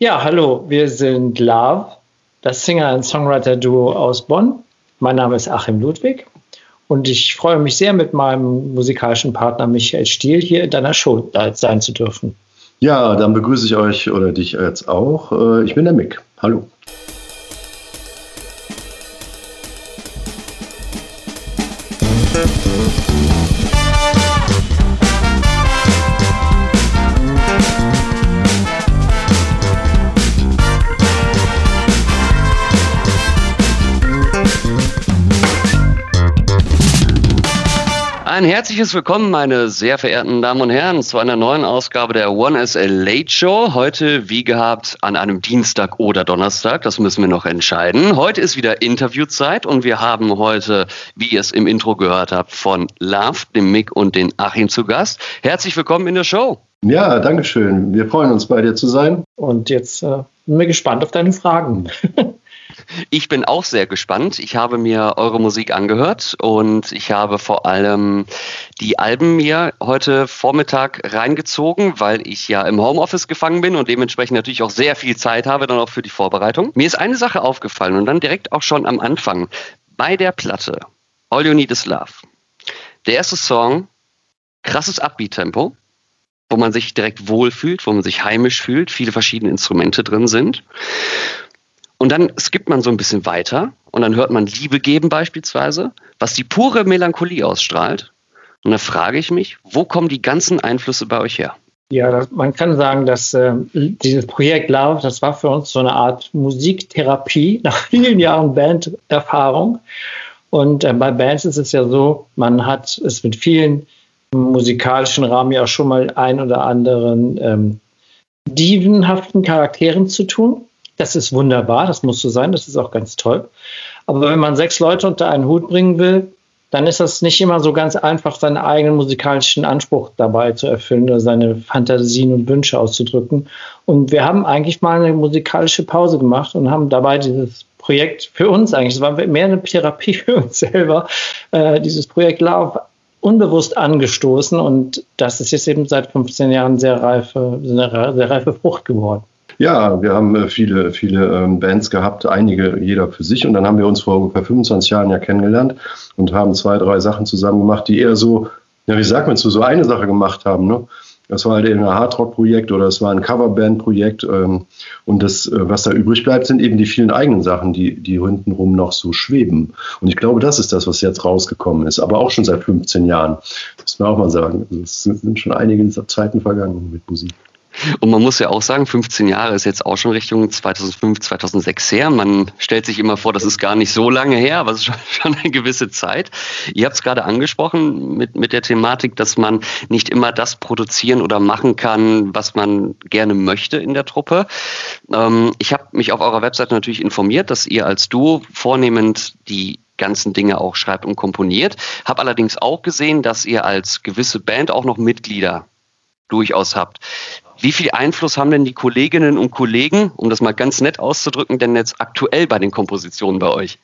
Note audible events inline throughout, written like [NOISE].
Ja, hallo, wir sind Love, das Singer- und Songwriter-Duo aus Bonn. Mein Name ist Achim Ludwig und ich freue mich sehr, mit meinem musikalischen Partner Michael Stiel hier in deiner Show sein zu dürfen. Ja, dann begrüße ich euch oder dich jetzt auch. Äh, ich bin der Mick. Hallo. Ein herzliches Willkommen, meine sehr verehrten Damen und Herren, zu einer neuen Ausgabe der One SL Late Show. Heute, wie gehabt, an einem Dienstag oder Donnerstag. Das müssen wir noch entscheiden. Heute ist wieder Interviewzeit und wir haben heute, wie ihr es im Intro gehört habt, von Love, dem Mick und den Achim zu Gast. Herzlich willkommen in der Show. Ja, danke schön. Wir freuen uns, bei dir zu sein. Und jetzt äh, bin ich gespannt auf deine Fragen. [LAUGHS] Ich bin auch sehr gespannt. Ich habe mir eure Musik angehört und ich habe vor allem die Alben mir heute Vormittag reingezogen, weil ich ja im Homeoffice gefangen bin und dementsprechend natürlich auch sehr viel Zeit habe dann auch für die Vorbereitung. Mir ist eine Sache aufgefallen und dann direkt auch schon am Anfang bei der Platte All You Need Is Love. Der erste Song, krasses Upbeat-Tempo, wo man sich direkt wohlfühlt, wo man sich heimisch fühlt, viele verschiedene Instrumente drin sind. Und dann skippt man so ein bisschen weiter und dann hört man Liebe geben beispielsweise, was die pure Melancholie ausstrahlt. Und da frage ich mich, wo kommen die ganzen Einflüsse bei euch her? Ja, das, man kann sagen, dass äh, dieses Projekt Love, das war für uns so eine Art Musiktherapie [LAUGHS] nach vielen Jahren Banderfahrung. Und äh, bei Bands ist es ja so, man hat es mit vielen musikalischen Rahmen ja schon mal ein oder anderen ähm, dievenhaften Charakteren zu tun. Das ist wunderbar, das muss so sein, das ist auch ganz toll. Aber wenn man sechs Leute unter einen Hut bringen will, dann ist das nicht immer so ganz einfach, seinen eigenen musikalischen Anspruch dabei zu erfüllen oder seine Fantasien und Wünsche auszudrücken. Und wir haben eigentlich mal eine musikalische Pause gemacht und haben dabei dieses Projekt für uns eigentlich, es war mehr eine Therapie [LAUGHS] für uns selber, äh, dieses Projekt Love unbewusst angestoßen und das ist jetzt eben seit 15 Jahren sehr reife, sehr, sehr reife Frucht geworden. Ja, wir haben äh, viele, viele ähm, Bands gehabt, einige jeder für sich. Und dann haben wir uns vor ungefähr 25 Jahren ja kennengelernt und haben zwei, drei Sachen zusammen gemacht, die eher so, ja, wie sagt man zu so eine Sache gemacht haben. Ne? Das war halt ein Hardrock-Projekt oder es war ein Coverband-Projekt. Ähm, und das, äh, was da übrig bleibt, sind eben die vielen eigenen Sachen, die, die hintenrum noch so schweben. Und ich glaube, das ist das, was jetzt rausgekommen ist. Aber auch schon seit 15 Jahren. Das muss man auch mal sagen. Also es sind schon einige Zeiten vergangen mit Musik. Und man muss ja auch sagen, 15 Jahre ist jetzt auch schon Richtung 2005, 2006 her. Man stellt sich immer vor, das ist gar nicht so lange her, aber es ist schon, [LAUGHS] eine gewisse Zeit. Ihr habt es gerade angesprochen mit, mit der Thematik, dass man nicht immer das produzieren oder machen kann, was man gerne möchte in der Truppe. Ähm, ich habe mich auf eurer Webseite natürlich informiert, dass ihr als Duo vornehmend die ganzen Dinge auch schreibt und komponiert. Habe allerdings auch gesehen, dass ihr als gewisse Band auch noch Mitglieder durchaus habt. Wie viel Einfluss haben denn die Kolleginnen und Kollegen, um das mal ganz nett auszudrücken, denn jetzt aktuell bei den Kompositionen bei euch?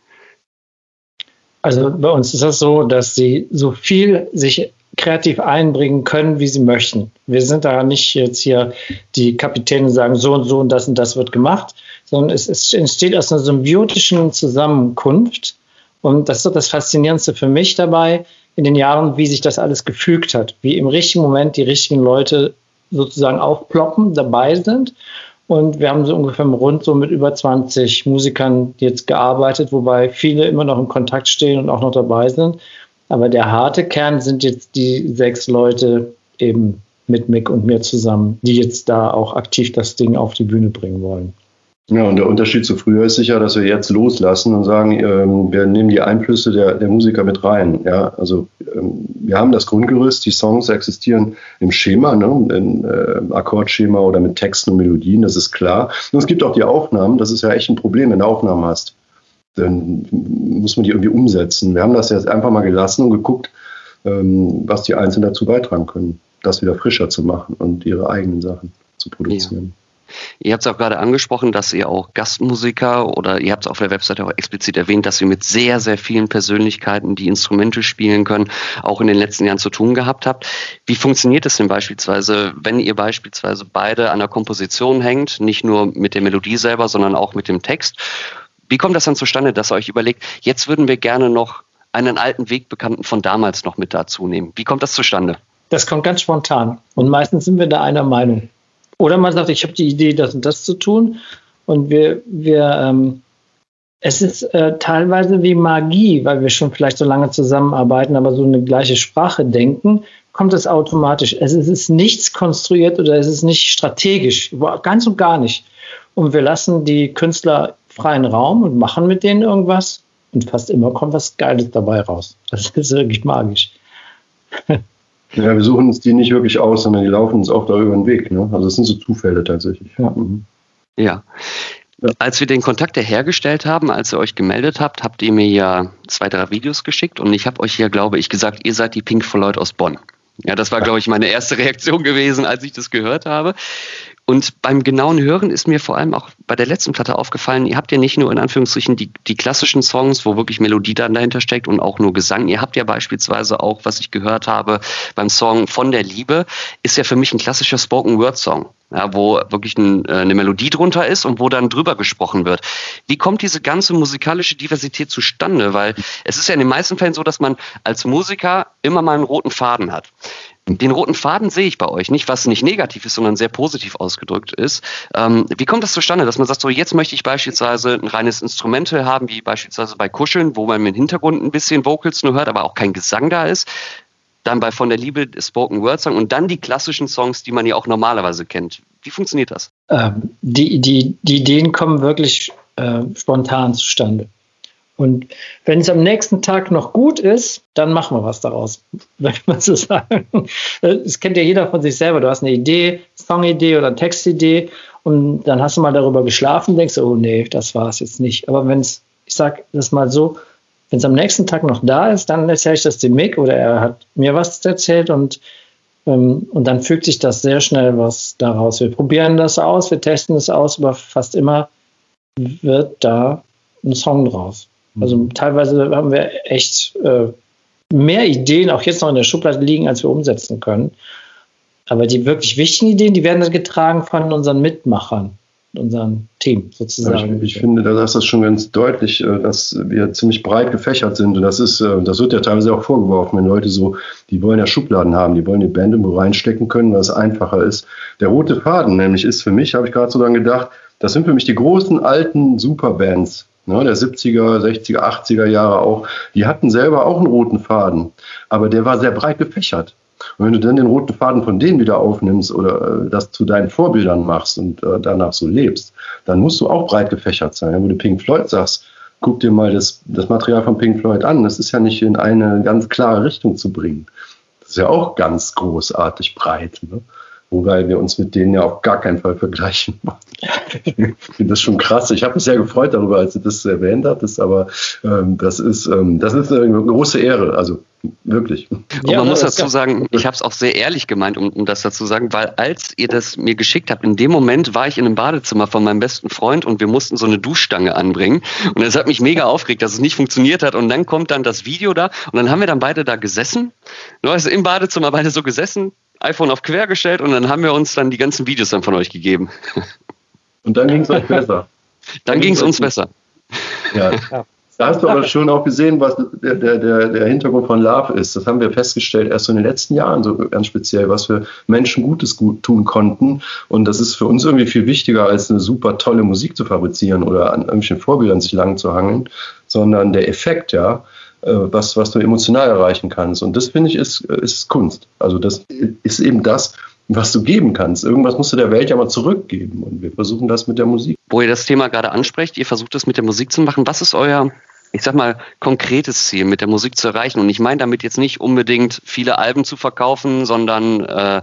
Also bei uns ist das so, dass sie so viel sich kreativ einbringen können, wie sie möchten. Wir sind da nicht jetzt hier die Kapitäne sagen, so und so und das und das wird gemacht, sondern es, es entsteht aus einer symbiotischen Zusammenkunft. Und das ist das Faszinierendste für mich dabei in den Jahren, wie sich das alles gefügt hat, wie im richtigen Moment die richtigen Leute sozusagen aufploppen, dabei sind. Und wir haben so ungefähr rund so mit über 20 Musikern jetzt gearbeitet, wobei viele immer noch in Kontakt stehen und auch noch dabei sind. Aber der harte Kern sind jetzt die sechs Leute eben mit Mick und mir zusammen, die jetzt da auch aktiv das Ding auf die Bühne bringen wollen. Ja, und der Unterschied zu früher ist sicher, dass wir jetzt loslassen und sagen, ähm, wir nehmen die Einflüsse der, der Musiker mit rein. Ja, also ähm, wir haben das Grundgerüst, die Songs existieren im Schema, ne, im äh, Akkordschema oder mit Texten und Melodien, das ist klar. Und es gibt auch die Aufnahmen, das ist ja echt ein Problem, wenn du Aufnahmen hast. Dann muss man die irgendwie umsetzen. Wir haben das jetzt einfach mal gelassen und geguckt, ähm, was die Einzelnen dazu beitragen können, das wieder frischer zu machen und ihre eigenen Sachen zu produzieren. Ja. Ihr habt es auch gerade angesprochen, dass ihr auch Gastmusiker oder ihr habt es auf der Webseite auch explizit erwähnt, dass ihr mit sehr, sehr vielen Persönlichkeiten, die Instrumente spielen können, auch in den letzten Jahren zu tun gehabt habt. Wie funktioniert es denn beispielsweise, wenn ihr beispielsweise beide an der Komposition hängt, nicht nur mit der Melodie selber, sondern auch mit dem Text? Wie kommt das dann zustande, dass ihr euch überlegt, jetzt würden wir gerne noch einen alten Wegbekannten von damals noch mit dazu nehmen? Wie kommt das zustande? Das kommt ganz spontan. Und meistens sind wir da einer Meinung. Oder man sagt, ich habe die Idee, das und das zu tun. Und wir, wir ähm, es ist äh, teilweise wie Magie, weil wir schon vielleicht so lange zusammenarbeiten, aber so eine gleiche Sprache denken, kommt es automatisch. Es ist nichts konstruiert oder es ist nicht strategisch, ganz und gar nicht. Und wir lassen die Künstler freien Raum und machen mit denen irgendwas. Und fast immer kommt was Geiles dabei raus. Das ist wirklich magisch. [LAUGHS] Ja, wir suchen uns die nicht wirklich aus, sondern die laufen uns auch da über den Weg. Ne? Also es sind so Zufälle tatsächlich. Ja. Mhm. ja. Als wir den Kontakt hergestellt haben, als ihr euch gemeldet habt, habt ihr mir ja zwei, drei Videos geschickt und ich habe euch ja, glaube ich, gesagt, ihr seid die Pink Floyd aus Bonn. Ja, das war, glaube ich, meine erste [LAUGHS] Reaktion gewesen, als ich das gehört habe. Und beim genauen Hören ist mir vor allem auch bei der letzten Platte aufgefallen, ihr habt ja nicht nur in Anführungsstrichen die, die klassischen Songs, wo wirklich Melodie dann dahinter steckt und auch nur Gesang. Ihr habt ja beispielsweise auch, was ich gehört habe beim Song Von der Liebe, ist ja für mich ein klassischer Spoken Word Song. Ja, wo wirklich ein, äh, eine Melodie drunter ist und wo dann drüber gesprochen wird. Wie kommt diese ganze musikalische Diversität zustande? Weil es ist ja in den meisten Fällen so, dass man als Musiker immer mal einen roten Faden hat. Den roten Faden sehe ich bei euch nicht, was nicht negativ ist, sondern sehr positiv ausgedrückt ist. Ähm, wie kommt das zustande, dass man sagt, so jetzt möchte ich beispielsweise ein reines Instrumental haben, wie beispielsweise bei Kuscheln, wo man im Hintergrund ein bisschen Vocals nur hört, aber auch kein Gesang da ist. Dann bei Von der Liebe Spoken Word Song und dann die klassischen Songs, die man ja auch normalerweise kennt. Wie funktioniert das? Ähm, die, die, die Ideen kommen wirklich äh, spontan zustande. Und wenn es am nächsten Tag noch gut ist, dann machen wir was daraus, [LAUGHS] wenn man so sagen. Das kennt ja jeder von sich selber. Du hast eine Idee, Songidee oder Textidee und dann hast du mal darüber geschlafen, denkst du, oh nee, das war es jetzt nicht. Aber wenn es, ich sag das mal so, wenn es am nächsten Tag noch da ist, dann erzähle ich das dem Mick oder er hat mir was erzählt und, ähm, und dann fügt sich das sehr schnell was daraus. Wir probieren das aus, wir testen es aus, aber fast immer wird da ein Song draus. Also mhm. teilweise haben wir echt äh, mehr Ideen auch jetzt noch in der Schublade liegen, als wir umsetzen können. Aber die wirklich wichtigen Ideen, die werden dann getragen von unseren Mitmachern, unserem Team sozusagen. Ich, ich finde, da ist das schon ganz deutlich, äh, dass wir ziemlich breit gefächert sind. Und das ist, äh, das wird ja teilweise auch vorgeworfen, wenn Leute so, die wollen ja Schubladen haben, die wollen die Band irgendwo reinstecken können, weil es einfacher ist. Der rote Faden nämlich ist für mich, habe ich gerade so dann gedacht, das sind für mich die großen alten Superbands, ne, der 70er, 60er, 80er Jahre auch, die hatten selber auch einen roten Faden, aber der war sehr breit gefächert. Und wenn du dann den roten Faden von denen wieder aufnimmst oder äh, das zu deinen Vorbildern machst und äh, danach so lebst, dann musst du auch breit gefächert sein. Wenn du Pink Floyd sagst, guck dir mal das, das Material von Pink Floyd an, das ist ja nicht in eine ganz klare Richtung zu bringen. Das ist ja auch ganz großartig breit. Ne? Wobei wir uns mit denen ja auf gar keinen Fall vergleichen. ich finde das schon krass. Ich habe mich sehr gefreut darüber, als du das erwähnt hattest, aber ähm, das, ist, ähm, das ist eine große Ehre, also wirklich. Und ja, man muss dazu sagen, ich habe es auch sehr ehrlich gemeint, um, um das dazu zu sagen, weil als ihr das mir geschickt habt, in dem Moment war ich in einem Badezimmer von meinem besten Freund und wir mussten so eine Duschstange anbringen und es hat mich mega aufgeregt, dass es nicht funktioniert hat und dann kommt dann das Video da und dann haben wir dann beide da gesessen, also im Badezimmer beide so gesessen, iPhone auf quer gestellt und dann haben wir uns dann die ganzen Videos dann von euch gegeben. [LAUGHS] Und dann ging es euch besser. Dann, dann ging es uns besser. Ja. Da hast du aber schon auch gesehen, was der, der, der Hintergrund von Love ist. Das haben wir festgestellt erst so in den letzten Jahren, so ganz speziell, was für Menschen Gutes gut tun konnten. Und das ist für uns irgendwie viel wichtiger, als eine super tolle Musik zu fabrizieren oder an irgendwelchen Vorbildern sich lang zu hangeln, sondern der Effekt, ja. Äh, was, was du emotional erreichen kannst. Und das finde ich ist, ist Kunst. Also das ist eben das, was du geben kannst. Irgendwas musst du der Welt ja mal zurückgeben. Und wir versuchen das mit der Musik. Wo ihr das Thema gerade ansprecht, ihr versucht das mit der Musik zu machen. Was ist euer, ich sag mal, konkretes Ziel mit der Musik zu erreichen? Und ich meine damit jetzt nicht unbedingt viele Alben zu verkaufen, sondern äh,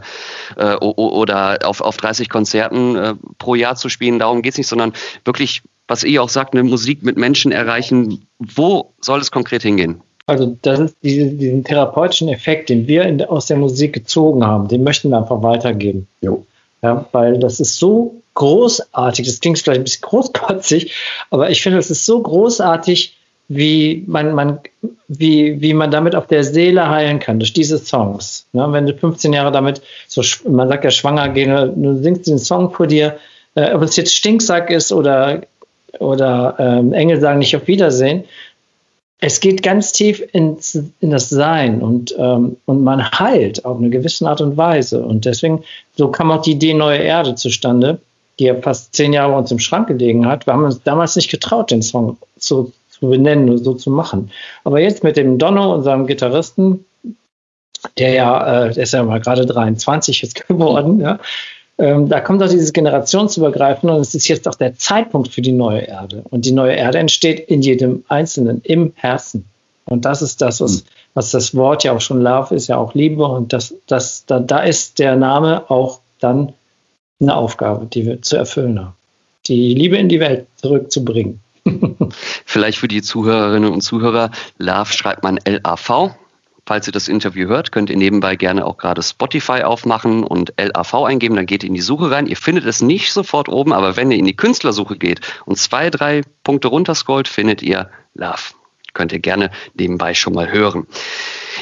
äh, oder auf, auf 30 Konzerten äh, pro Jahr zu spielen. Darum geht es nicht, sondern wirklich was ihr auch sagt, eine Musik mit Menschen erreichen. Wo soll es konkret hingehen? Also das ist diese, diesen therapeutischen Effekt, den wir in, aus der Musik gezogen haben, den möchten wir einfach weitergeben. Jo. Ja, weil das ist so großartig. Das klingt vielleicht ein bisschen [LAUGHS] großkotzig, aber ich finde, es ist so großartig, wie man, man, wie, wie man damit auf der Seele heilen kann, durch diese Songs. Ne? Wenn du 15 Jahre damit, so, man sagt ja schwanger gehen, du singst den Song vor dir, äh, ob es jetzt Stinksack ist oder, oder ähm, Engel sagen nicht auf Wiedersehen, es geht ganz tief ins, in das Sein und, ähm, und man heilt auf eine gewisse Art und Weise. Und deswegen, so kam auch die Idee Neue Erde zustande, die ja fast zehn Jahre bei uns im Schrank gelegen hat. Wir haben uns damals nicht getraut, den Song zu, zu benennen und so zu machen. Aber jetzt mit dem Donno, unserem Gitarristen, der ja, äh, der ist ja mal gerade 23 jetzt [LAUGHS] geworden, ja, ähm, da kommt auch dieses Generationsübergreifen und es ist jetzt auch der Zeitpunkt für die neue Erde. Und die neue Erde entsteht in jedem Einzelnen, im Herzen. Und das ist das, was, was das Wort ja auch schon Love ist, ja auch Liebe. Und das, das, da, da ist der Name auch dann eine Aufgabe, die wir zu erfüllen haben. Die Liebe in die Welt zurückzubringen. Vielleicht für die Zuhörerinnen und Zuhörer, Love schreibt man L-A-V, Falls ihr das Interview hört, könnt ihr nebenbei gerne auch gerade Spotify aufmachen und LAV eingeben, dann geht ihr in die Suche rein. Ihr findet es nicht sofort oben, aber wenn ihr in die Künstlersuche geht und zwei, drei Punkte runterscrollt, findet ihr Love. Könnt ihr gerne nebenbei schon mal hören.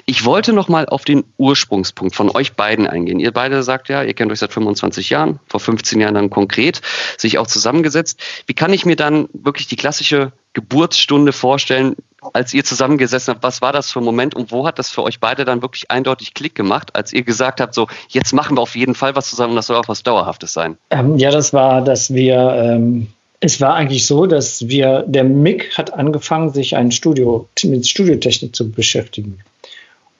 Ich wollte noch mal auf den Ursprungspunkt von euch beiden eingehen. Ihr beide sagt ja, ihr kennt euch seit 25 Jahren, vor 15 Jahren dann konkret, sich auch zusammengesetzt. Wie kann ich mir dann wirklich die klassische Geburtsstunde vorstellen, als ihr zusammengesessen habt, was war das für ein Moment und wo hat das für euch beide dann wirklich eindeutig Klick gemacht, als ihr gesagt habt, so jetzt machen wir auf jeden Fall was zusammen und das soll auch was Dauerhaftes sein? Ähm, ja, das war, dass wir, ähm, es war eigentlich so, dass wir, der Mick hat angefangen, sich ein Studio, mit Studiotechnik zu beschäftigen.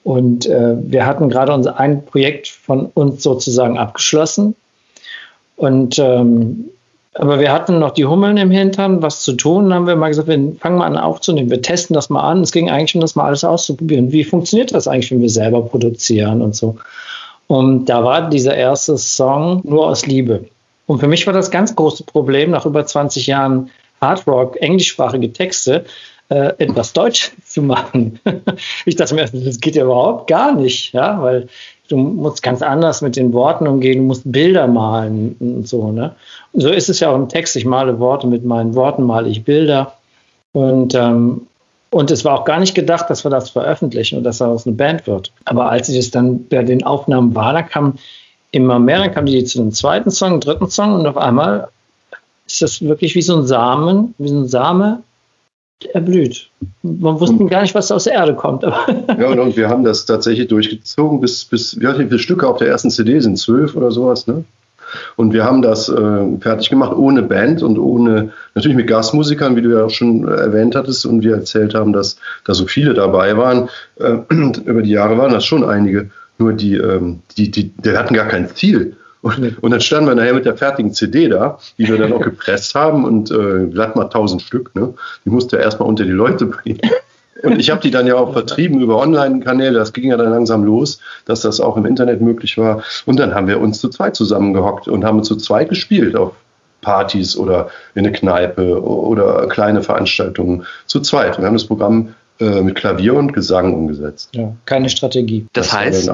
Und äh, wir hatten gerade unser ein Projekt von uns sozusagen abgeschlossen. Und ähm, aber wir hatten noch die Hummeln im Hintern, was zu tun. Haben wir mal gesagt, wir fangen mal an aufzunehmen. Wir testen das mal an. Es ging eigentlich um das mal alles auszuprobieren. Wie funktioniert das eigentlich, wenn wir selber produzieren und so? Und da war dieser erste Song nur aus Liebe. Und für mich war das ganz große Problem, nach über 20 Jahren Hardrock, englischsprachige Texte, äh, etwas Deutsch [LAUGHS] zu machen. ich dachte mir, das geht ja überhaupt gar nicht, ja, weil du musst ganz anders mit den Worten umgehen, du musst Bilder malen und so, ne? So ist es ja auch im Text. Ich male Worte, mit meinen Worten male ich Bilder. Und, ähm, und es war auch gar nicht gedacht, dass wir das veröffentlichen und dass daraus eine Band wird. Aber als ich es dann bei den Aufnahmen war, da kam immer mehr, dann kam die zu dem zweiten Song, dritten Song und auf einmal ist das wirklich wie so ein Samen, wie so ein Same, erblüht. Man wusste gar nicht, was aus der Erde kommt. [LAUGHS] ja, und, und, wir haben das tatsächlich durchgezogen, bis, bis wie viele Stücke auf der ersten CD sind? Zwölf oder sowas, ne? Und wir haben das äh, fertig gemacht ohne Band und ohne, natürlich mit Gastmusikern, wie du ja auch schon erwähnt hattest und wir erzählt haben, dass da so viele dabei waren. Äh, [CLEARS THROAT] über die Jahre waren das schon einige. Nur die, ähm, die, die, die hatten gar kein Ziel. Und, und, dann standen wir nachher mit der fertigen CD da, die wir dann auch [LAUGHS] gepresst haben und äh, glatt mal 1000 Stück. Ne? Die musste er erstmal unter die Leute bringen. [LAUGHS] Und ich habe die dann ja auch vertrieben über Online-Kanäle. Das ging ja dann langsam los, dass das auch im Internet möglich war. Und dann haben wir uns zu zweit zusammengehockt und haben zu zweit gespielt auf Partys oder in eine Kneipe oder kleine Veranstaltungen zu zweit. Wir haben das Programm äh, mit Klavier und Gesang umgesetzt. Ja, keine Strategie. Das, das heißt,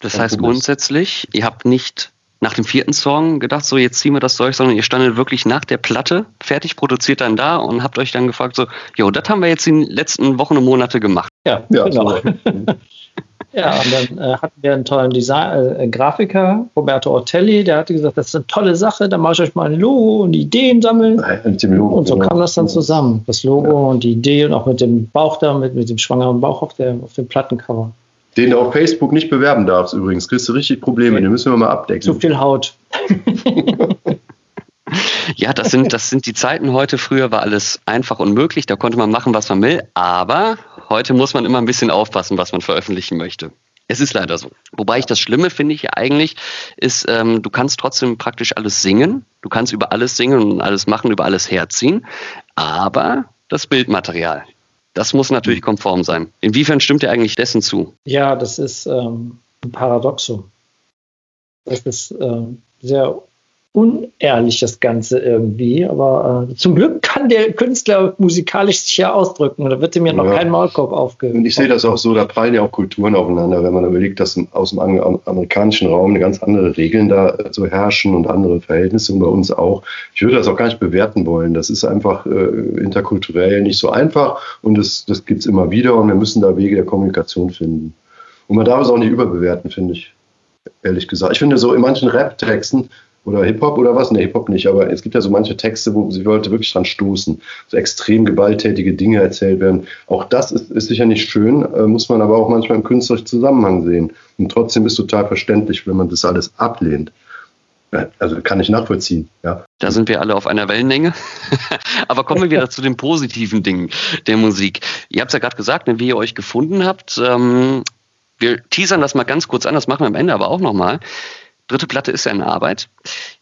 das heißt grundsätzlich, ihr habt nicht nach dem vierten Song gedacht, so jetzt ziehen wir das durch, sondern ihr standet wirklich nach der Platte fertig produziert dann da und habt euch dann gefragt, so, jo, das haben wir jetzt in den letzten Wochen und Monate gemacht. Ja, ja genau. So. [LAUGHS] ja, und dann äh, hatten wir einen tollen Design äh, Grafiker, Roberto Ortelli, der hatte gesagt, das ist eine tolle Sache, da mache ich euch mal ein Logo und Ideen sammeln. Logo, und so kam das dann zusammen, das Logo ja. und die Idee und auch mit dem Bauch da, mit, mit dem schwangeren Bauch auf, der, auf dem Plattencover. Den du auf Facebook nicht bewerben darfst übrigens. Kriegst du richtig Probleme. Den müssen wir mal abdecken. Zu viel Haut. [LAUGHS] ja, das sind, das sind die Zeiten heute. Früher war alles einfach und möglich. Da konnte man machen, was man will. Aber heute muss man immer ein bisschen aufpassen, was man veröffentlichen möchte. Es ist leider so. Wobei ich das Schlimme finde ich ja eigentlich, ist, ähm, du kannst trotzdem praktisch alles singen. Du kannst über alles singen und alles machen, über alles herziehen. Aber das Bildmaterial, das muss natürlich mhm. konform sein. Inwiefern stimmt ihr eigentlich dessen zu? Ja, das ist ähm, ein Paradoxum. Das ist ähm, sehr unehrlich, das Ganze irgendwie. Aber äh, zum Glück kann der Künstler musikalisch sich ja ausdrücken. Da wird ihm ja noch ja. kein Maulkorb aufgehört. Und ich sehe das auch so, da prallen ja auch Kulturen aufeinander, wenn man überlegt, dass aus dem amerikanischen Raum eine ganz andere Regeln da so herrschen und andere Verhältnisse und bei uns auch. Ich würde das auch gar nicht bewerten wollen. Das ist einfach äh, interkulturell nicht so einfach und das, das gibt es immer wieder und wir müssen da Wege der Kommunikation finden. Und man darf es auch nicht überbewerten, finde ich ehrlich gesagt. Ich finde so in manchen Rap-Texten oder Hip-Hop oder was? Ne, Hip-Hop nicht, aber es gibt ja so manche Texte, wo sie Leute wirklich dran stoßen, so extrem gewalttätige Dinge erzählt werden. Auch das ist, ist sicher nicht schön, äh, muss man aber auch manchmal im künstlerischen Zusammenhang sehen. Und trotzdem ist total verständlich, wenn man das alles ablehnt. Also kann ich nachvollziehen, ja. Da sind wir alle auf einer Wellenlänge. [LAUGHS] Aber kommen wir wieder zu den positiven Dingen der Musik. Ihr habt es ja gerade gesagt, ne, wie ihr euch gefunden habt. Ähm, wir teasern das mal ganz kurz an, das machen wir am Ende aber auch nochmal. Dritte Platte ist ja in Arbeit.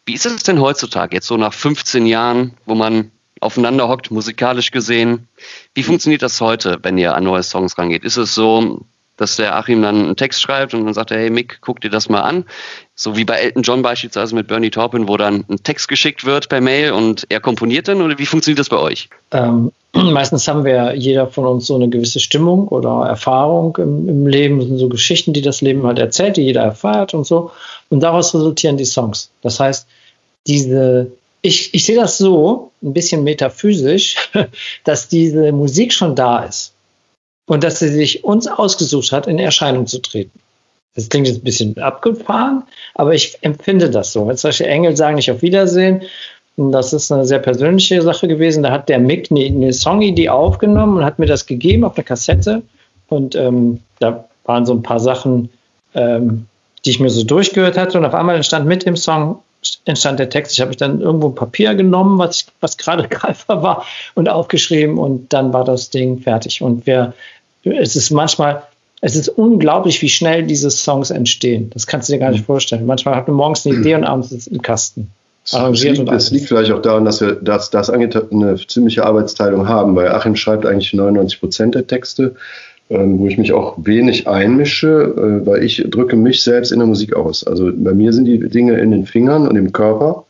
Wie ist es denn heutzutage, jetzt so nach 15 Jahren, wo man aufeinander hockt, musikalisch gesehen? Wie funktioniert das heute, wenn ihr an neue Songs rangeht? Ist es so, dass der Achim dann einen Text schreibt und dann sagt er, hey Mick, guck dir das mal an. So wie bei Elton John beispielsweise mit Bernie Taupin, wo dann ein Text geschickt wird per Mail und er komponiert dann oder wie funktioniert das bei euch? Ähm, [CLEARS THROAT] meistens haben wir jeder von uns so eine gewisse Stimmung oder Erfahrung im, im Leben. Das sind so Geschichten, die das Leben halt erzählt, die jeder erfährt und so. Und daraus resultieren die Songs. Das heißt, diese ich, ich sehe das so, ein bisschen metaphysisch, [LAUGHS] dass diese Musik schon da ist und dass sie sich uns ausgesucht hat, in Erscheinung zu treten. Das klingt jetzt ein bisschen abgefahren, aber ich empfinde das so. Wenn solche Engel sagen nicht auf Wiedersehen, das ist eine sehr persönliche Sache gewesen. Da hat der Mick eine, eine Songidee aufgenommen und hat mir das gegeben auf der Kassette. Und ähm, da waren so ein paar Sachen, ähm, die ich mir so durchgehört hatte. Und auf einmal entstand mit dem Song entstand der Text. Ich habe dann irgendwo ein Papier genommen, was, was gerade [LAUGHS] greifbar war, und aufgeschrieben. Und dann war das Ding fertig. Und wir es ist manchmal, es ist unglaublich, wie schnell diese Songs entstehen. Das kannst du dir gar nicht mhm. vorstellen. Manchmal hat man morgens eine Idee und abends ist es im Kasten. Es liegt, es liegt vielleicht auch daran, dass wir das, das eine ziemliche Arbeitsteilung haben, weil Achim schreibt eigentlich 99 Prozent der Texte, ähm, wo ich mich auch wenig einmische, äh, weil ich drücke mich selbst in der Musik aus. Also bei mir sind die Dinge in den Fingern und im Körper.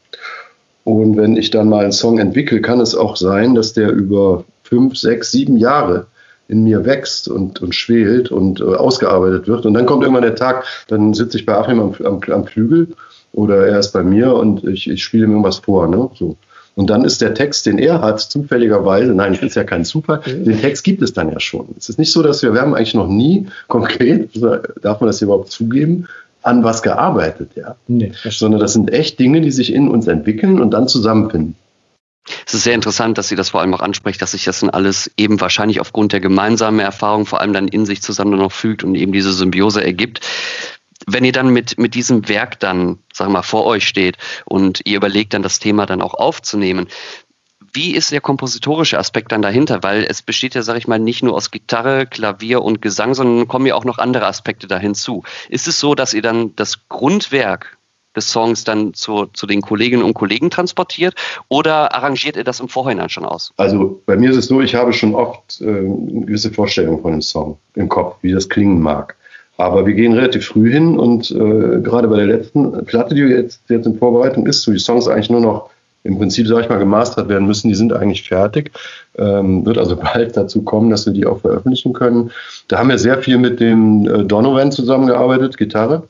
Und wenn ich dann mal einen Song entwickle, kann es auch sein, dass der über fünf, sechs, sieben Jahre in mir wächst und, und schwelt und äh, ausgearbeitet wird. Und dann kommt irgendwann der Tag, dann sitze ich bei Achim am, am, am Flügel oder er ist bei mir und ich, ich spiele ihm irgendwas vor. Ne? So. Und dann ist der Text, den er hat, zufälligerweise, nein, das ist ja kein Zufall, den Text gibt es dann ja schon. Es ist nicht so, dass wir, wir haben eigentlich noch nie konkret, [LAUGHS] darf man das hier überhaupt zugeben, an was gearbeitet, ja. Nee, Sondern das sind echt Dinge, die sich in uns entwickeln und dann zusammenfinden. Es ist sehr interessant, dass sie das vor allem auch anspricht, dass sich das dann alles eben wahrscheinlich aufgrund der gemeinsamen Erfahrung vor allem dann in sich zusammen noch fügt und eben diese Symbiose ergibt. Wenn ihr dann mit, mit diesem Werk dann, sagen wir mal, vor euch steht und ihr überlegt dann das Thema dann auch aufzunehmen, wie ist der kompositorische Aspekt dann dahinter? Weil es besteht ja, sage ich mal, nicht nur aus Gitarre, Klavier und Gesang, sondern kommen ja auch noch andere Aspekte da hinzu. Ist es so, dass ihr dann das Grundwerk des Songs dann zu, zu den Kolleginnen und Kollegen transportiert oder arrangiert ihr das im Vorhinein schon aus? Also bei mir ist es so, ich habe schon oft äh, eine gewisse Vorstellung von dem Song im Kopf, wie das klingen mag. Aber wir gehen relativ früh hin und äh, gerade bei der letzten Platte, die jetzt, jetzt in Vorbereitung ist, wo die Songs eigentlich nur noch im Prinzip, sage ich mal, gemastert werden müssen, die sind eigentlich fertig. Ähm, wird also [LAUGHS] bald dazu kommen, dass wir die auch veröffentlichen können. Da haben wir sehr viel mit dem äh, Donovan zusammengearbeitet, Gitarre.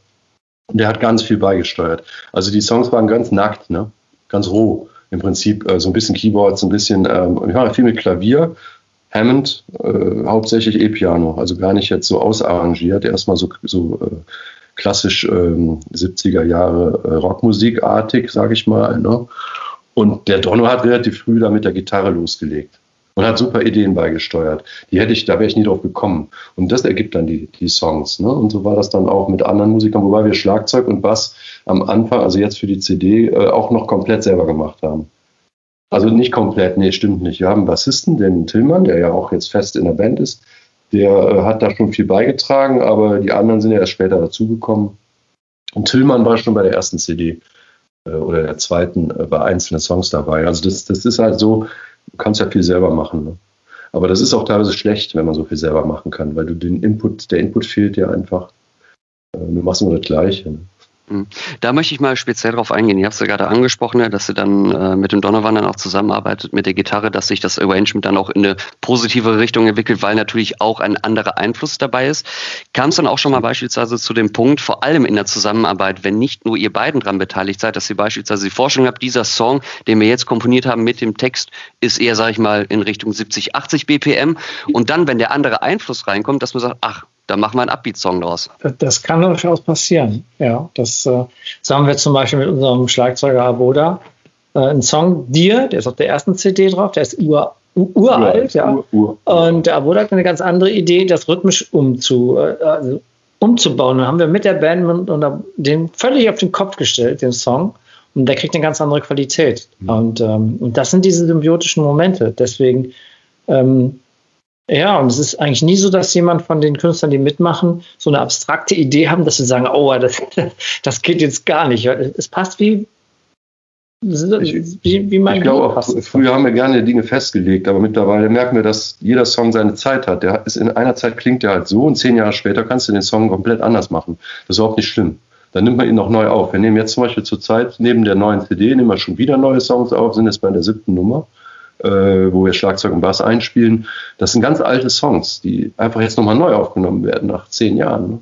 Und der hat ganz viel beigesteuert. Also die Songs waren ganz nackt, ne? ganz roh. Im Prinzip äh, so ein bisschen Keyboards, ein bisschen, ähm, ich mache viel mit Klavier, Hammond, äh, hauptsächlich E-Piano, also gar nicht jetzt so ausarrangiert, erstmal so, so äh, klassisch ähm, 70er Jahre äh, Rockmusikartig, sage ich mal. Ne? Und der Donno hat relativ früh da mit der Gitarre losgelegt und hat super Ideen beigesteuert. Die hätte ich, da wäre ich nie drauf gekommen. Und das ergibt dann die, die Songs. Ne? Und so war das dann auch mit anderen Musikern, wobei wir Schlagzeug und Bass am Anfang, also jetzt für die CD, äh, auch noch komplett selber gemacht haben. Also nicht komplett, nee, stimmt nicht. Wir haben einen Bassisten, den Tillmann, der ja auch jetzt fest in der Band ist. Der äh, hat da schon viel beigetragen, aber die anderen sind ja erst später dazugekommen. Und Tillmann war schon bei der ersten CD äh, oder der zweiten äh, bei einzelnen Songs dabei. Also das, das ist halt so, du kannst ja viel selber machen. Ne? Aber das ist auch teilweise schlecht, wenn man so viel selber machen kann, weil du den Input, der Input fehlt dir einfach. Äh, du machst nur das Gleiche. Ne? Hm. Da möchte ich mal speziell darauf eingehen. Ihr habt es ja gerade angesprochen, dass ihr dann äh, mit dem Donovan dann auch zusammenarbeitet mit der Gitarre, dass sich das Arrangement dann auch in eine positive Richtung entwickelt, weil natürlich auch ein anderer Einfluss dabei ist. Kam es dann auch schon mal beispielsweise zu dem Punkt, vor allem in der Zusammenarbeit, wenn nicht nur ihr beiden daran beteiligt seid, dass ihr beispielsweise die Vorstellung habt, dieser Song, den wir jetzt komponiert haben mit dem Text, ist eher, sage ich mal, in Richtung 70, 80 BPM. Und dann, wenn der andere Einfluss reinkommt, dass man sagt, ach, da machen wir einen Upbeat-Song draus. Das kann durchaus passieren. Ja, das, äh, sagen wir zum Beispiel mit unserem Schlagzeuger Aboda. Äh, ein Song Dir, der ist auf der ersten CD drauf, der ist ur, uralt, ja. Ur, ur, ur. Und der Aboda hat eine ganz andere Idee, das rhythmisch umzu, äh, also umzubauen. Dann haben wir mit der Band und, und den völlig auf den Kopf gestellt, den Song. Und der kriegt eine ganz andere Qualität. Mhm. Und, ähm, und das sind diese symbiotischen Momente. Deswegen ähm, ja, und es ist eigentlich nie so, dass jemand von den Künstlern, die mitmachen, so eine abstrakte Idee haben, dass sie sagen, oh, [LAUGHS] das, das geht jetzt gar nicht. Es passt wie, wie, wie mein Ich glaube auch, früher haben wir gerne Dinge festgelegt, aber mittlerweile merken wir, dass jeder Song seine Zeit hat. Der ist in einer Zeit klingt der halt so und zehn Jahre später kannst du den Song komplett anders machen. Das ist überhaupt nicht schlimm. Dann nimmt man ihn noch neu auf. Wir nehmen jetzt zum Beispiel zur Zeit neben der neuen CD, nehmen wir schon wieder neue Songs auf, sind jetzt bei der siebten Nummer äh, wo wir Schlagzeug und Bass einspielen. Das sind ganz alte Songs, die einfach jetzt nochmal neu aufgenommen werden nach zehn Jahren. Ne?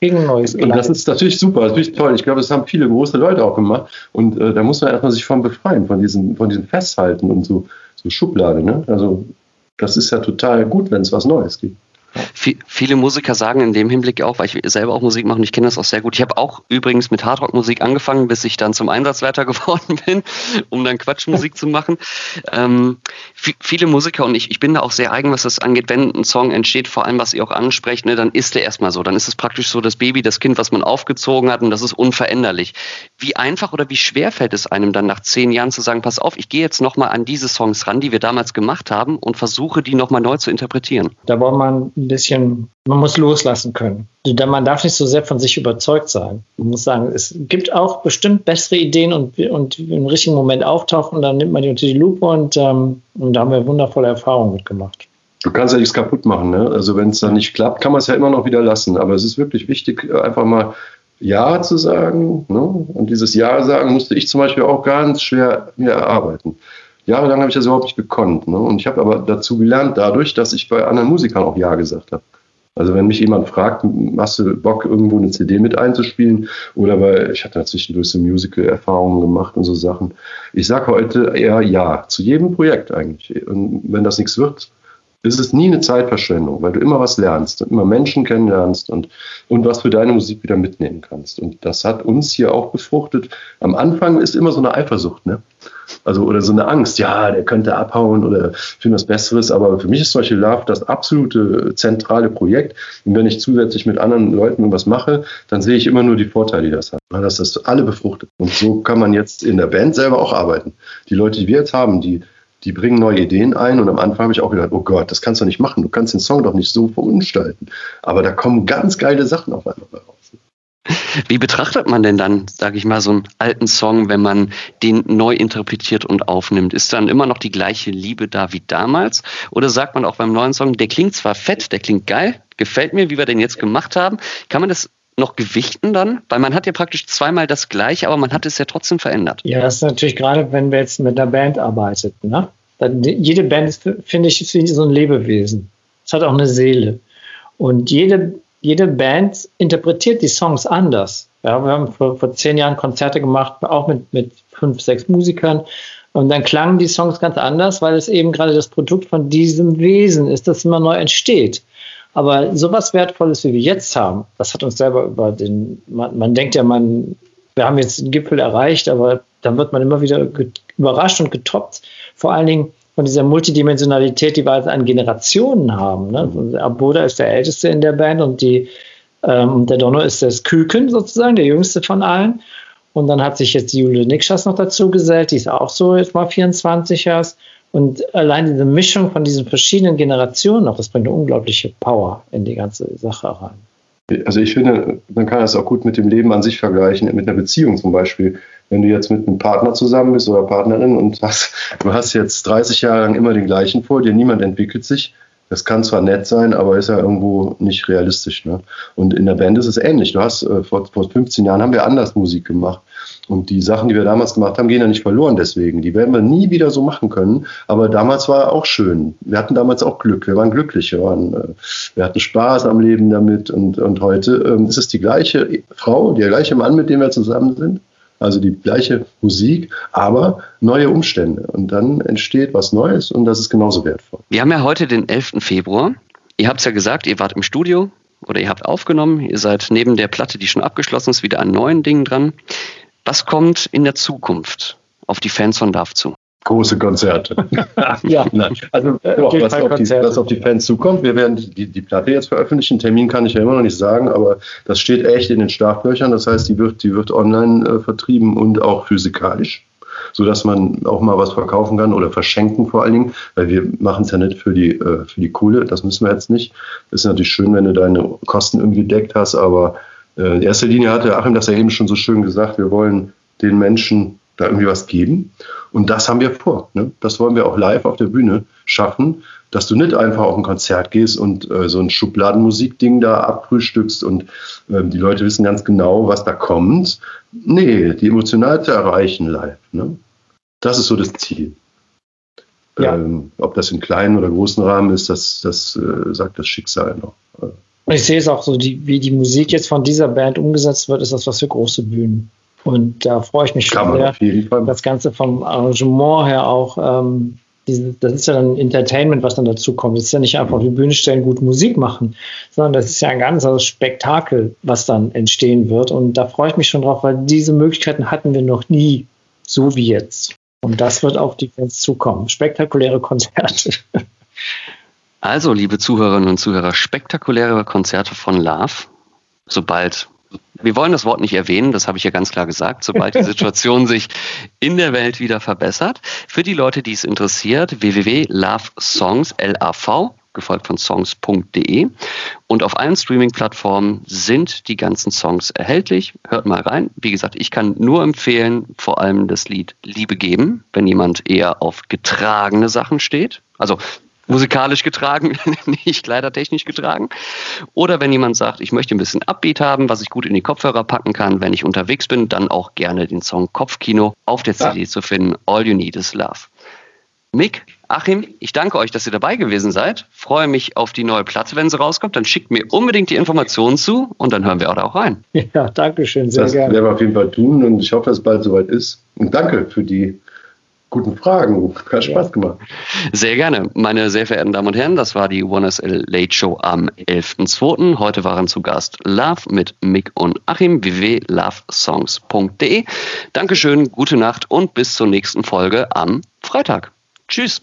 Gegen neues und das ist natürlich super, natürlich toll. Ich glaube, das haben viele große Leute auch gemacht. Und äh, da muss man erstmal sich von befreien, von diesem, von diesem Festhalten und so, so Schublade. Ne? Also das ist ja total gut, wenn es was Neues gibt viele Musiker sagen in dem Hinblick auch, weil ich selber auch Musik mache und ich kenne das auch sehr gut. Ich habe auch übrigens mit Hardrock-Musik angefangen, bis ich dann zum Einsatzleiter [LAUGHS] geworden bin, um dann Quatschmusik zu machen. Ähm, viele Musiker und ich, ich bin da auch sehr eigen, was das angeht, wenn ein Song entsteht, vor allem was ihr auch ansprecht, ne, dann ist der erstmal so. Dann ist es praktisch so das Baby, das Kind, was man aufgezogen hat und das ist unveränderlich. Wie einfach oder wie schwer fällt es einem dann nach zehn Jahren zu sagen, pass auf, ich gehe jetzt nochmal an diese Songs ran, die wir damals gemacht haben und versuche die nochmal neu zu interpretieren? Da braucht man ein bisschen, man muss loslassen können. Man darf nicht so sehr von sich überzeugt sein. Man muss sagen, es gibt auch bestimmt bessere Ideen und, und im richtigen Moment auftauchen, dann nimmt man die unter die Lupe und, ähm, und da haben wir wundervolle Erfahrungen mitgemacht. Du kannst ja nichts kaputt machen. Ne? Also wenn es dann nicht klappt, kann man es ja immer noch wieder lassen. Aber es ist wirklich wichtig, einfach mal Ja zu sagen. Ne? Und dieses Ja sagen musste ich zum Beispiel auch ganz schwer mir erarbeiten. Jahrelang habe ich das überhaupt nicht gekonnt. Ne? Und ich habe aber dazu gelernt, dadurch, dass ich bei anderen Musikern auch Ja gesagt habe. Also wenn mich jemand fragt, hast du Bock, irgendwo eine CD mit einzuspielen? Oder weil ich hatte zwischendurch so Musical-Erfahrungen gemacht und so Sachen. Ich sage heute eher Ja, zu jedem Projekt eigentlich. Und wenn das nichts wird, ist es nie eine Zeitverschwendung, weil du immer was lernst und immer Menschen kennenlernst und, und was für deine Musik wieder mitnehmen kannst. Und das hat uns hier auch befruchtet. Am Anfang ist immer so eine Eifersucht, ne? Also, oder so eine Angst, ja, der könnte abhauen oder finde was Besseres. Aber für mich ist Beispiel Love das absolute zentrale Projekt. Und wenn ich zusätzlich mit anderen Leuten was mache, dann sehe ich immer nur die Vorteile, die das hat. Dass das alle befruchtet. Und so kann man jetzt in der Band selber auch arbeiten. Die Leute, die wir jetzt haben, die die bringen neue Ideen ein und am Anfang habe ich auch gedacht, oh Gott, das kannst du nicht machen, du kannst den Song doch nicht so verunstalten. Aber da kommen ganz geile Sachen auf einmal raus. Wie betrachtet man denn dann, sage ich mal, so einen alten Song, wenn man den neu interpretiert und aufnimmt? Ist dann immer noch die gleiche Liebe da wie damals? Oder sagt man auch beim neuen Song, der klingt zwar fett, der klingt geil, gefällt mir, wie wir den jetzt gemacht haben. Kann man das noch gewichten dann? Weil man hat ja praktisch zweimal das gleiche, aber man hat es ja trotzdem verändert. Ja, das ist natürlich gerade, wenn wir jetzt mit einer Band arbeiten. Ne? Dann, jede Band ist, finde ich, ist so ein Lebewesen. Es hat auch eine Seele. Und jede, jede Band interpretiert die Songs anders. Ja, wir haben vor, vor zehn Jahren Konzerte gemacht, auch mit, mit fünf, sechs Musikern. Und dann klangen die Songs ganz anders, weil es eben gerade das Produkt von diesem Wesen ist, das immer neu entsteht. Aber sowas Wertvolles, wie wir jetzt haben, das hat uns selber über den, man, man denkt ja, man, wir haben jetzt den Gipfel erreicht, aber dann wird man immer wieder überrascht und getoppt. Vor allen Dingen von dieser Multidimensionalität, die wir also an Generationen haben. Ne? Aboda ist der Älteste in der Band und die, ähm, der Donno ist das Küken sozusagen, der Jüngste von allen. Und dann hat sich jetzt Jule Nikschas noch dazu gesellt, die ist auch so jetzt mal 24 Jahre. Und allein diese Mischung von diesen verschiedenen Generationen auch, das bringt eine unglaubliche Power in die ganze Sache rein. Also ich finde, man kann das auch gut mit dem Leben an sich vergleichen, mit einer Beziehung zum Beispiel. Wenn du jetzt mit einem Partner zusammen bist oder Partnerin und hast, du hast jetzt 30 Jahre lang immer den gleichen vor dir, niemand entwickelt sich, Das kann zwar nett sein, aber ist ja irgendwo nicht realistisch. Ne? Und in der Band ist es ähnlich. Du hast äh, vor, vor 15 Jahren haben wir anders Musik gemacht. Und die Sachen, die wir damals gemacht haben, gehen ja nicht verloren deswegen. Die werden wir nie wieder so machen können. Aber damals war auch schön. Wir hatten damals auch Glück. Wir waren glücklich. Wir, waren, äh, wir hatten Spaß am Leben damit. Und, und heute ähm, ist es die gleiche Frau, der gleiche Mann, mit dem wir zusammen sind. Also die gleiche Musik, aber neue Umstände. Und dann entsteht was Neues und das ist genauso wertvoll. Wir haben ja heute den 11. Februar. Ihr habt es ja gesagt, ihr wart im Studio oder ihr habt aufgenommen. Ihr seid neben der Platte, die schon abgeschlossen ist, wieder an neuen Dingen dran. Was kommt in der Zukunft auf die Fans von DAF zu? Große Konzerte. [LAUGHS] ja. Nein. Also äh, doch, was, auf die, was, auf die, Fans zukommt. Wir werden die, die Platte jetzt veröffentlichen. Termin kann ich ja immer noch nicht sagen, aber das steht echt in den Startlöchern. Das heißt, die wird, die wird online äh, vertrieben und auch physikalisch sodass man auch mal was verkaufen kann oder verschenken vor allen Dingen, weil wir machen es ja nicht für die, äh, für die Kohle, das müssen wir jetzt nicht. Das ist natürlich schön, wenn du deine Kosten irgendwie gedeckt hast, aber äh, in erster Linie hatte Achim das ja eben schon so schön gesagt, wir wollen den Menschen da irgendwie was geben. Und das haben wir vor. Ne? Das wollen wir auch live auf der Bühne schaffen, dass du nicht einfach auf ein Konzert gehst und äh, so ein Schubladenmusikding da abfrühstückst und äh, die Leute wissen ganz genau, was da kommt. Nee, die emotional zu erreichen live. Ne? Das ist so das Ziel. Ja. Ähm, ob das in kleinen oder großen Rahmen ist, das, das äh, sagt das Schicksal noch. Und ich sehe es auch so, die, wie die Musik jetzt von dieser Band umgesetzt wird, ist das was für große Bühnen. Und da freue ich mich schon sehr. Das Ganze vom Arrangement her auch, ähm, diese, das ist ja dann Entertainment, was dann dazu kommt. Das ist ja nicht einfach auf die Bühne stellen, gut Musik machen, sondern das ist ja ein ganzes Spektakel, was dann entstehen wird. Und da freue ich mich schon drauf, weil diese Möglichkeiten hatten wir noch nie, so wie jetzt. Und das wird auf die Fans zukommen. Spektakuläre Konzerte. Also, liebe Zuhörerinnen und Zuhörer, spektakuläre Konzerte von Love. Sobald, wir wollen das Wort nicht erwähnen, das habe ich ja ganz klar gesagt, sobald die [LAUGHS] Situation sich in der Welt wieder verbessert. Für die Leute, die es interessiert, www.lovesongs, L-A-V, gefolgt von songs.de. Und auf allen Streaming-Plattformen sind die ganzen Songs erhältlich. Hört mal rein. Wie gesagt, ich kann nur empfehlen, vor allem das Lied Liebe geben, wenn jemand eher auf getragene Sachen steht. Also musikalisch getragen, [LAUGHS] nicht kleidertechnisch getragen. Oder wenn jemand sagt, ich möchte ein bisschen Upbeat haben, was ich gut in die Kopfhörer packen kann, wenn ich unterwegs bin, dann auch gerne den Song Kopfkino auf der CD ja. zu finden. All You Need Is Love. Mick, Achim, ich danke euch, dass ihr dabei gewesen seid. Freue mich auf die neue Platte, wenn sie rauskommt. Dann schickt mir unbedingt die Informationen zu und dann hören wir auch rein. Ja, danke schön, sehr das gerne. Das werden wir auf jeden Fall tun und ich hoffe, dass es bald soweit ist. Und danke für die guten Fragen. Hat Spaß gemacht. Sehr gerne. Meine sehr verehrten Damen und Herren, das war die One SL Late Show am 11.02. Heute waren zu Gast Love mit Mick und Achim, www.lovesongs.de. Dankeschön, gute Nacht und bis zur nächsten Folge am Freitag. Tschüss.